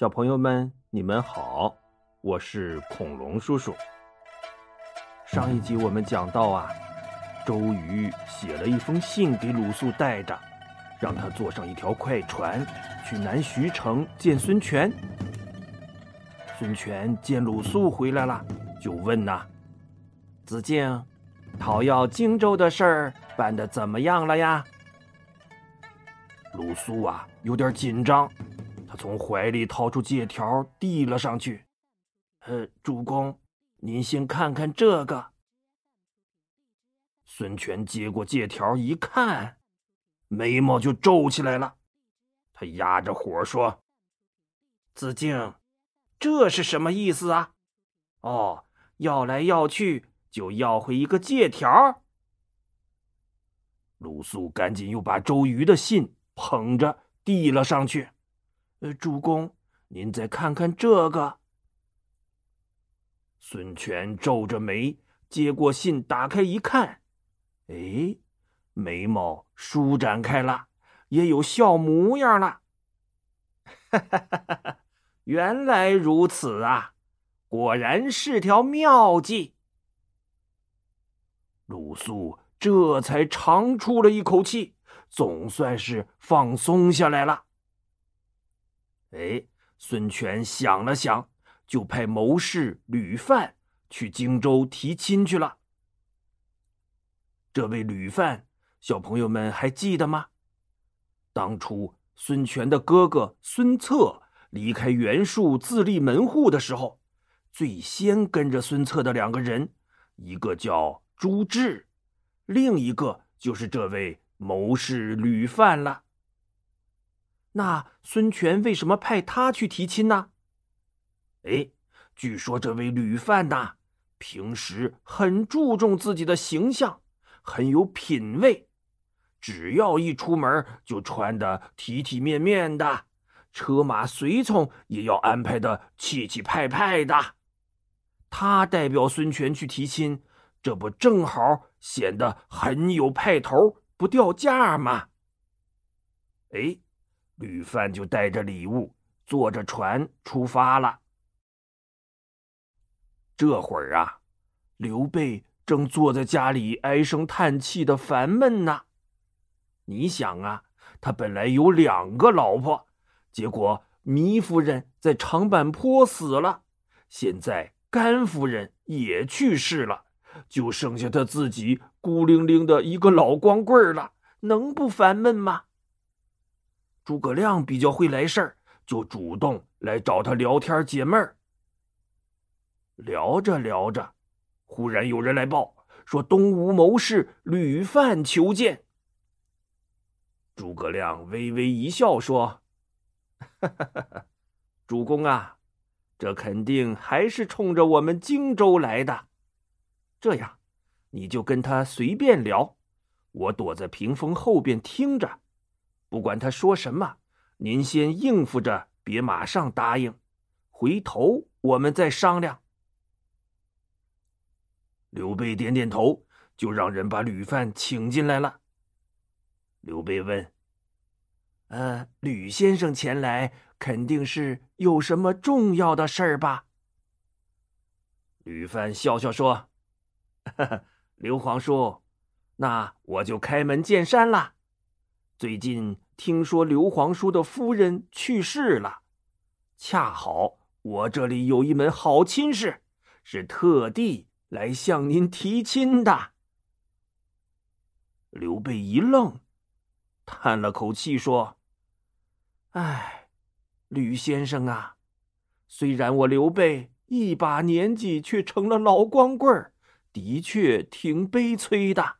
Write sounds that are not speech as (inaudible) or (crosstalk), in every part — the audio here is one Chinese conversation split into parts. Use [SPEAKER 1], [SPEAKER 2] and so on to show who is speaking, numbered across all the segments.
[SPEAKER 1] 小朋友们，你们好，我是恐龙叔叔。上一集我们讲到啊，周瑜写了一封信给鲁肃带着，让他坐上一条快船去南徐城见孙权。孙权见鲁肃回来了，就问呐：“子敬，讨要荆州的事儿办得怎么样了呀？”鲁肃啊，有点紧张。他从怀里掏出借条，递了上去。呃，主公，您先看看这个。孙权接过借条一看，眉毛就皱起来了。他压着火说：“子敬，这是什么意思啊？哦，要来要去就要回一个借条。”鲁肃赶紧又把周瑜的信捧着递了上去。呃，主公，您再看看这个。孙权皱着眉接过信，打开一看，哎，眉毛舒展开了，也有笑模样了。哈哈哈哈哈！原来如此啊，果然是条妙计。鲁肃这才长出了一口气，总算是放松下来了。哎，孙权想了想，就派谋士吕范去荆州提亲去了。这位吕范，小朋友们还记得吗？当初孙权的哥哥孙策离开袁术自立门户的时候，最先跟着孙策的两个人，一个叫朱志，另一个就是这位谋士吕范了。那孙权为什么派他去提亲呢？哎，据说这位吕范呐，平时很注重自己的形象，很有品味，只要一出门就穿的体体面面的，车马随从也要安排的气气派派的。他代表孙权去提亲，这不正好显得很有派头，不掉价吗？哎。吕范就带着礼物，坐着船出发了。这会儿啊，刘备正坐在家里唉声叹气的烦闷呢。你想啊，他本来有两个老婆，结果糜夫人在长坂坡死了，现在甘夫人也去世了，就剩下他自己孤零零的一个老光棍了，能不烦闷吗？诸葛亮比较会来事儿，就主动来找他聊天解闷儿。聊着聊着，忽然有人来报说东吴谋士吕范求见。诸葛亮微微一笑说：“ (laughs) 主公啊，这肯定还是冲着我们荆州来的。这样，你就跟他随便聊，我躲在屏风后边听着。”不管他说什么，您先应付着，别马上答应，回头我们再商量。刘备点点头，就让人把吕范请进来了。刘备问：“呃，吕先生前来，肯定是有什么重要的事儿吧？”吕范笑笑说：“刘皇叔，那我就开门见山了。”最近听说刘皇叔的夫人去世了，恰好我这里有一门好亲事，是特地来向您提亲的。刘备一愣，叹了口气说：“哎，吕先生啊，虽然我刘备一把年纪却成了老光棍的确挺悲催的，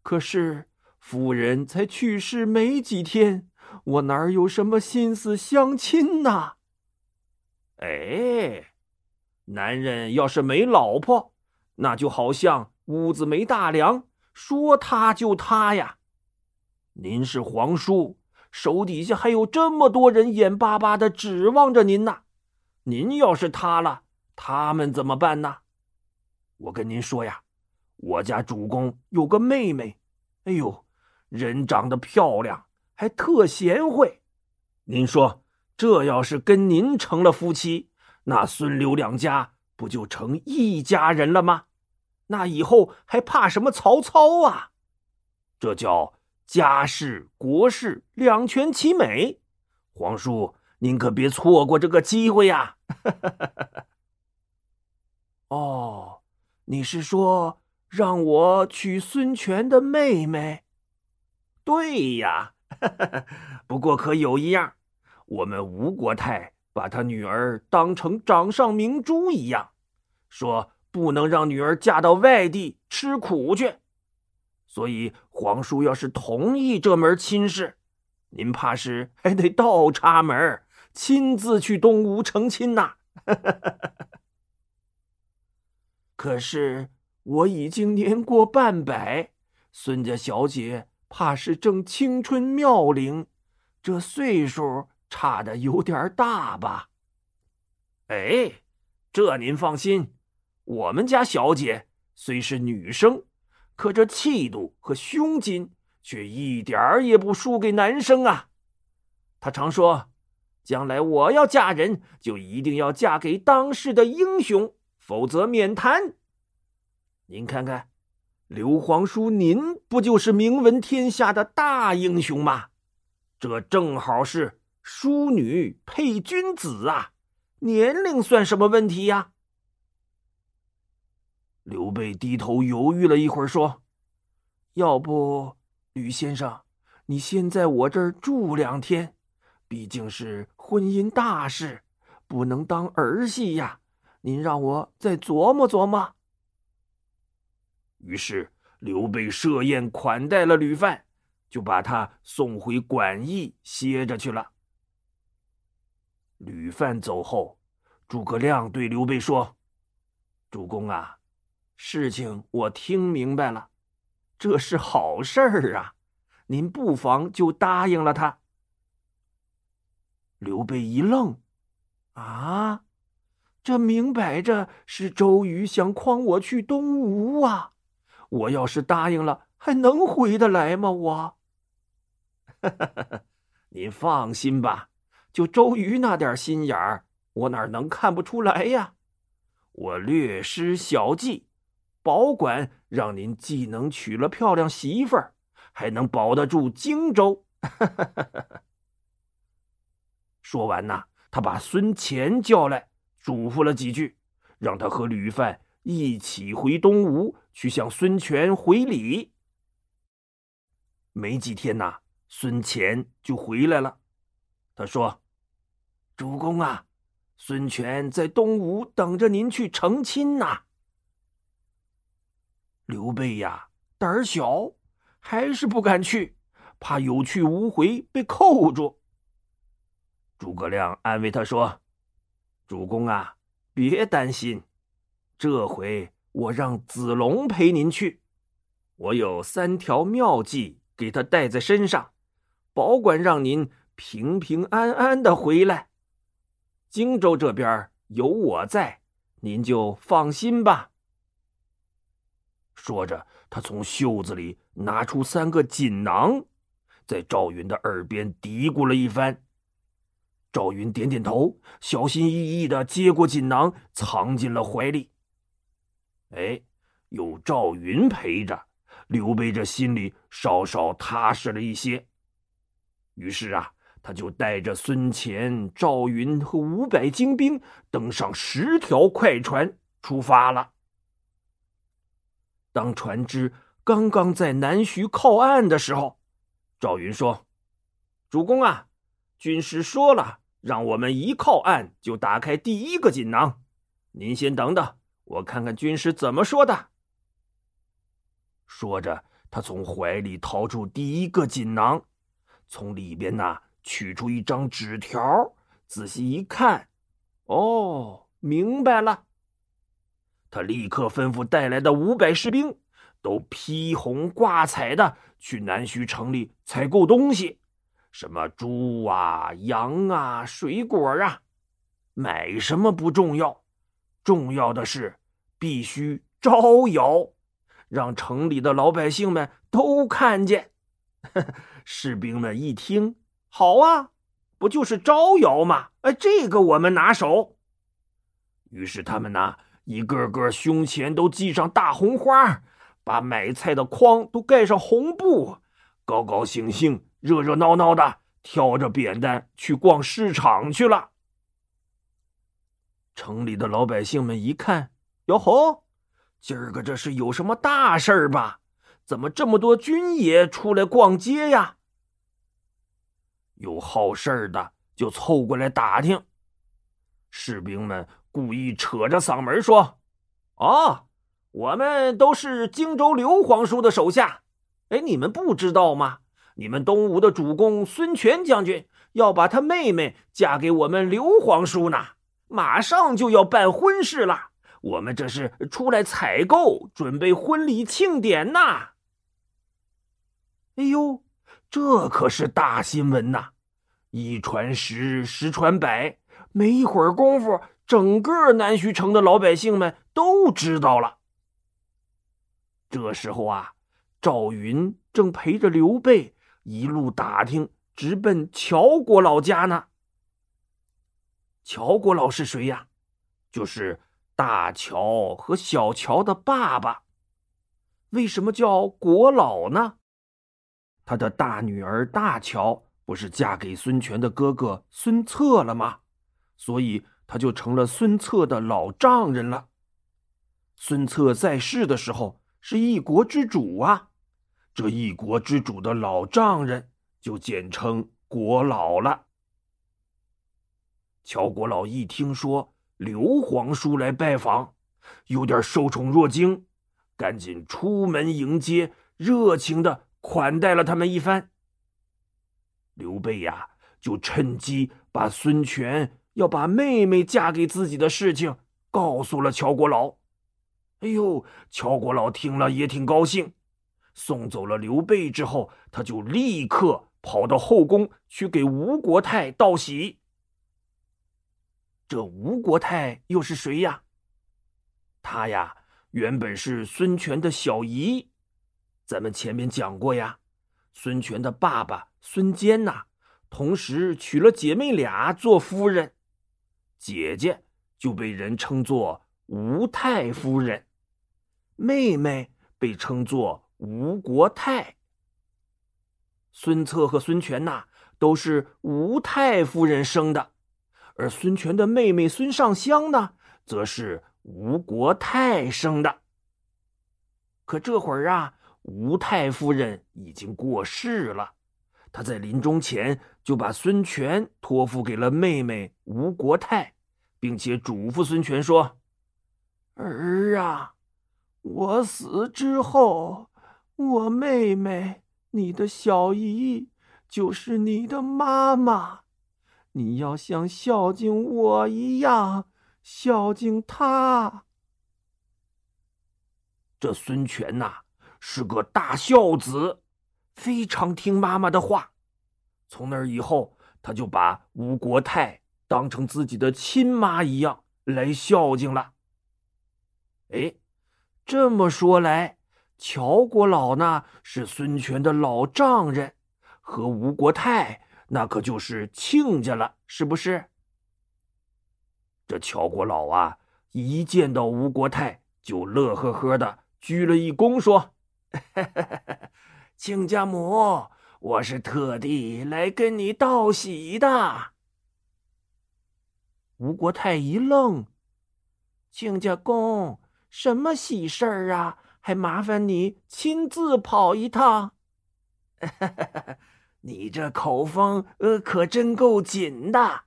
[SPEAKER 1] 可是……”夫人才去世没几天，我哪有什么心思相亲呢？哎，男人要是没老婆，那就好像屋子没大梁，说塌就塌呀。您是皇叔，手底下还有这么多人眼巴巴的指望着您呢。您要是塌了，他们怎么办呢？我跟您说呀，我家主公有个妹妹，哎呦。人长得漂亮，还特贤惠，您说这要是跟您成了夫妻，那孙刘两家不就成一家人了吗？那以后还怕什么曹操啊？这叫家事国事两全其美。皇叔，您可别错过这个机会呀！(laughs) 哦，你是说让我娶孙权的妹妹？对呀，(laughs) 不过可有一样，我们吴国太把他女儿当成掌上明珠一样，说不能让女儿嫁到外地吃苦去。所以皇叔要是同意这门亲事，您怕是还得倒插门，亲自去东吴成亲呐。(laughs) 可是我已经年过半百，孙家小姐怕是正青春妙龄，这岁数差的有点大吧？哎，这您放心，我们家小姐虽是女生，可这气度和胸襟却一点儿也不输给男生啊。她常说，将来我要嫁人，就一定要嫁给当世的英雄。否则免谈。您看看，刘皇叔，您不就是名闻天下的大英雄吗？这正好是淑女配君子啊！年龄算什么问题呀？刘备低头犹豫了一会儿，说：“要不，吕先生，你先在我这儿住两天，毕竟是婚姻大事，不能当儿戏呀。”您让我再琢磨琢磨。于是刘备设宴款待了吕范，就把他送回馆驿歇着去了。吕范走后，诸葛亮对刘备说：“主公啊，事情我听明白了，这是好事儿啊，您不妨就答应了他。”刘备一愣：“啊？”这明摆着是周瑜想诓我去东吴啊！我要是答应了，还能回得来吗？我，(laughs) 您放心吧，就周瑜那点心眼儿，我哪能看不出来呀？我略施小计，保管让您既能娶了漂亮媳妇儿，还能保得住荆州。(laughs) 说完呐，他把孙乾叫来。嘱咐了几句，让他和吕范一起回东吴去向孙权回礼。没几天呐，孙乾就回来了。他说：“主公啊，孙权在东吴等着您去成亲呐。”刘备呀，胆儿小，还是不敢去，怕有去无回被扣住。诸葛亮安慰他说。主公啊，别担心，这回我让子龙陪您去。我有三条妙计，给他带在身上，保管让您平平安安的回来。荆州这边有我在，您就放心吧。说着，他从袖子里拿出三个锦囊，在赵云的耳边嘀咕了一番。赵云点点头，小心翼翼的接过锦囊，藏进了怀里。哎，有赵云陪着，刘备这心里稍稍踏实了一些。于是啊，他就带着孙乾、赵云和五百精兵，登上十条快船出发了。当船只刚刚在南徐靠岸的时候，赵云说：“主公啊，军师说了。”让我们一靠岸就打开第一个锦囊，您先等等，我看看军师怎么说的。说着，他从怀里掏出第一个锦囊，从里边呢取出一张纸条，仔细一看，哦，明白了。他立刻吩咐带来的五百士兵，都披红挂彩的去南徐城里采购东西。什么猪啊、羊啊、水果啊，买什么不重要，重要的是必须招摇，让城里的老百姓们都看见。(laughs) 士兵们一听，好啊，不就是招摇吗？哎，这个我们拿手。于是他们呢，一个个胸前都系上大红花，把买菜的筐都盖上红布，高高兴兴、热热闹闹的，挑着扁担去逛市场去了。城里的老百姓们一看，哟吼，今儿个这是有什么大事儿吧？怎么这么多军爷出来逛街呀？有好事的就凑过来打听，士兵们故意扯着嗓门说：“哦，我们都是荆州刘皇叔的手下。哎，你们不知道吗？你们东吴的主公孙权将军要把他妹妹嫁给我们刘皇叔呢，马上就要办婚事了。我们这是出来采购，准备婚礼庆典呐。”哎呦，这可是大新闻呐！一传十，十传百，没一会儿功夫，整个南徐城的老百姓们都知道了。这时候啊，赵云正陪着刘备一路打听，直奔乔国老家呢。乔国老是谁呀？就是大乔和小乔的爸爸。为什么叫国老呢？他的大女儿大乔不是嫁给孙权的哥哥孙策了吗？所以他就成了孙策的老丈人了。孙策在世的时候是一国之主啊，这一国之主的老丈人就简称国老了。乔国老一听说刘皇叔来拜访，有点受宠若惊，赶紧出门迎接，热情的。款待了他们一番，刘备呀，就趁机把孙权要把妹妹嫁给自己的事情告诉了乔国老。哎呦，乔国老听了也挺高兴。送走了刘备之后，他就立刻跑到后宫去给吴国太道喜。这吴国太又是谁呀？他呀，原本是孙权的小姨。咱们前面讲过呀，孙权的爸爸孙坚呐，同时娶了姐妹俩做夫人，姐姐就被人称作吴太夫人，妹妹被称作吴国太。孙策和孙权呐，都是吴太夫人生的，而孙权的妹妹孙尚香呢，则是吴国太生的。可这会儿啊。吴太夫人已经过世了，她在临终前就把孙权托付给了妹妹吴国太，并且嘱咐孙权说：“儿啊，我死之后，我妹妹你的小姨就是你的妈妈，你要像孝敬我一样孝敬他。”这孙权呐。是个大孝子，非常听妈妈的话。从那以后，他就把吴国太当成自己的亲妈一样来孝敬了。哎，这么说来，乔国老呢是孙权的老丈人，和吴国太那可就是亲家了，是不是？这乔国老啊，一见到吴国太就乐呵呵的鞠了一躬，说。(laughs) 亲家母，我是特地来跟你道喜的。吴国太一愣：“亲家公，什么喜事儿啊？还麻烦你亲自跑一趟。(laughs) ”你这口风呃，可真够紧的，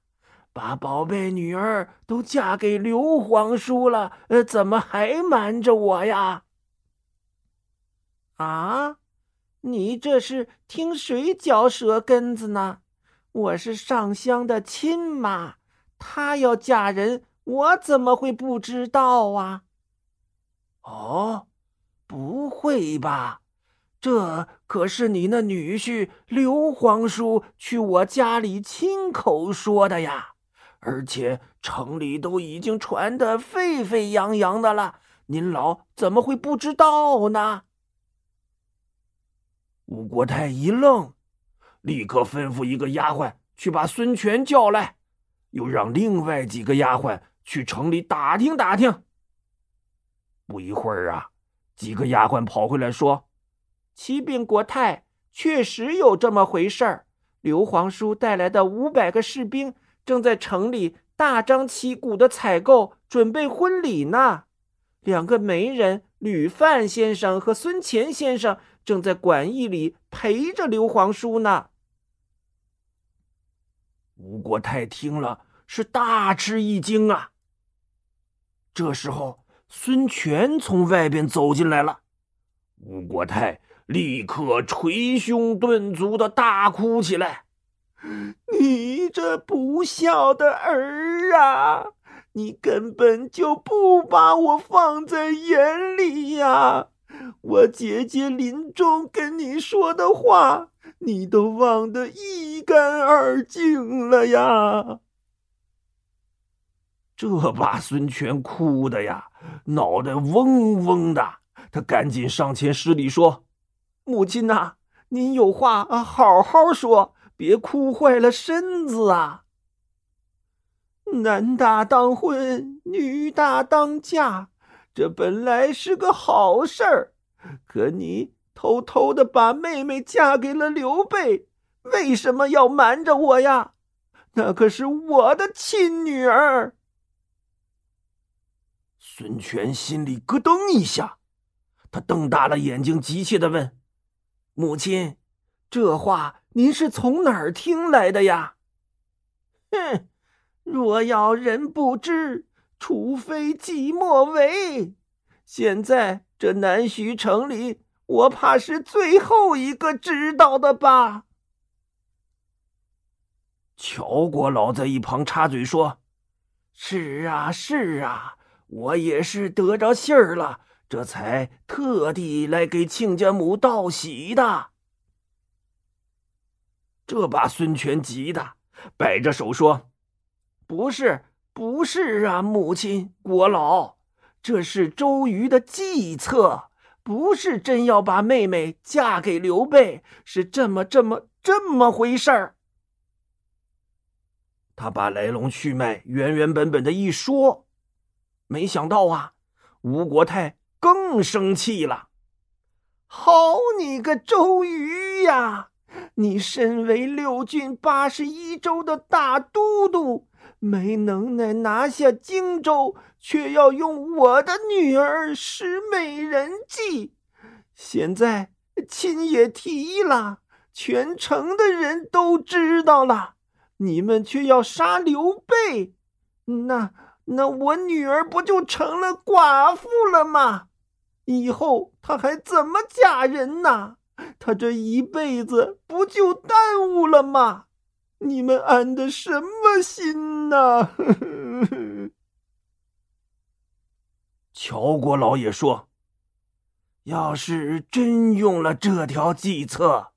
[SPEAKER 1] 把宝贝女儿都嫁给刘皇叔了，呃，怎么还瞒着我呀？啊，你这是听谁嚼舌根子呢？我是上香的亲妈，她要嫁人，我怎么会不知道啊？哦，不会吧？这可是你那女婿刘皇叔去我家里亲口说的呀，而且城里都已经传得沸沸扬扬的了，您老怎么会不知道呢？吴国太一愣，立刻吩咐一个丫鬟去把孙权叫来，又让另外几个丫鬟去城里打听打听。不一会儿啊，几个丫鬟跑回来说：“启禀国太，确实有这么回事儿。刘皇叔带来的五百个士兵正在城里大张旗鼓的采购，准备婚礼呢。两个媒人吕范先生和孙乾先生正在馆驿里陪着刘皇叔呢。”吴国太听了是大吃一惊啊。这时候。孙权从外边走进来了，吴国太立刻捶胸顿足的大哭起来：“你这不孝的儿啊！你根本就不把我放在眼里呀！我姐姐临终跟你说的话，你都忘得一干二净了呀！”这把孙权哭的呀，脑袋嗡嗡的。他赶紧上前施礼说：“母亲呐，您有话啊，好好说，别哭坏了身子啊。男大当婚，女大当嫁，这本来是个好事儿。可你偷偷的把妹妹嫁给了刘备，为什么要瞒着我呀？那可是我的亲女儿。”孙权心里咯噔一下，他瞪大了眼睛，急切的问：“母亲，这话您是从哪儿听来的呀？”“哼，若要人不知，除非己莫为。现在这南徐城里，我怕是最后一个知道的吧？”乔国老在一旁插嘴说：“是啊，是啊。”我也是得着信儿了，这才特地来给亲家母道喜的。这把孙权急的摆着手说：“不是，不是啊，母亲国老，这是周瑜的计策，不是真要把妹妹嫁给刘备，是这么这么这么回事儿。”他把来龙去脉原原本本的一说。没想到啊，吴国太更生气了。好你个周瑜呀！你身为六郡八十一州的大都督，没能耐拿下荆州，却要用我的女儿使美人计。现在亲也提了，全城的人都知道了，你们却要杀刘备，那……那我女儿不就成了寡妇了吗？以后她还怎么嫁人呢？她这一辈子不就耽误了吗？你们安的什么心呐？(laughs) 乔国老爷说：“要是真用了这条计策，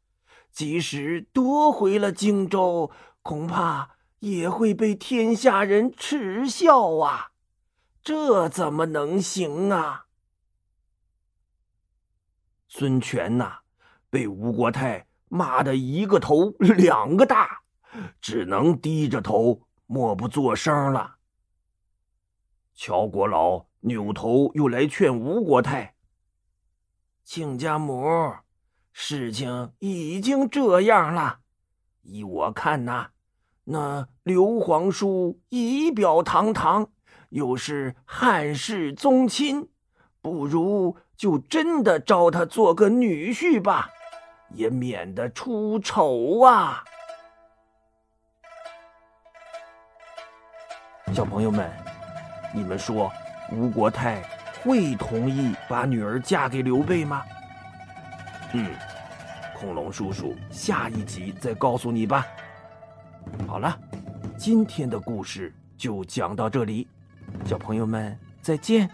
[SPEAKER 1] 即使夺回了荆州，恐怕……”也会被天下人耻笑啊！这怎么能行啊？孙权呐，被吴国太骂的一个头两个大，只能低着头默不作声了。乔国老扭头又来劝吴国太：“亲家母，事情已经这样了，依我看呐。”那刘皇叔仪表堂堂，又是汉室宗亲，不如就真的招他做个女婿吧，也免得出丑啊！小朋友们，你们说吴国太会同意把女儿嫁给刘备吗？嗯，恐龙叔叔下一集再告诉你吧。好了，今天的故事就讲到这里，小朋友们再见。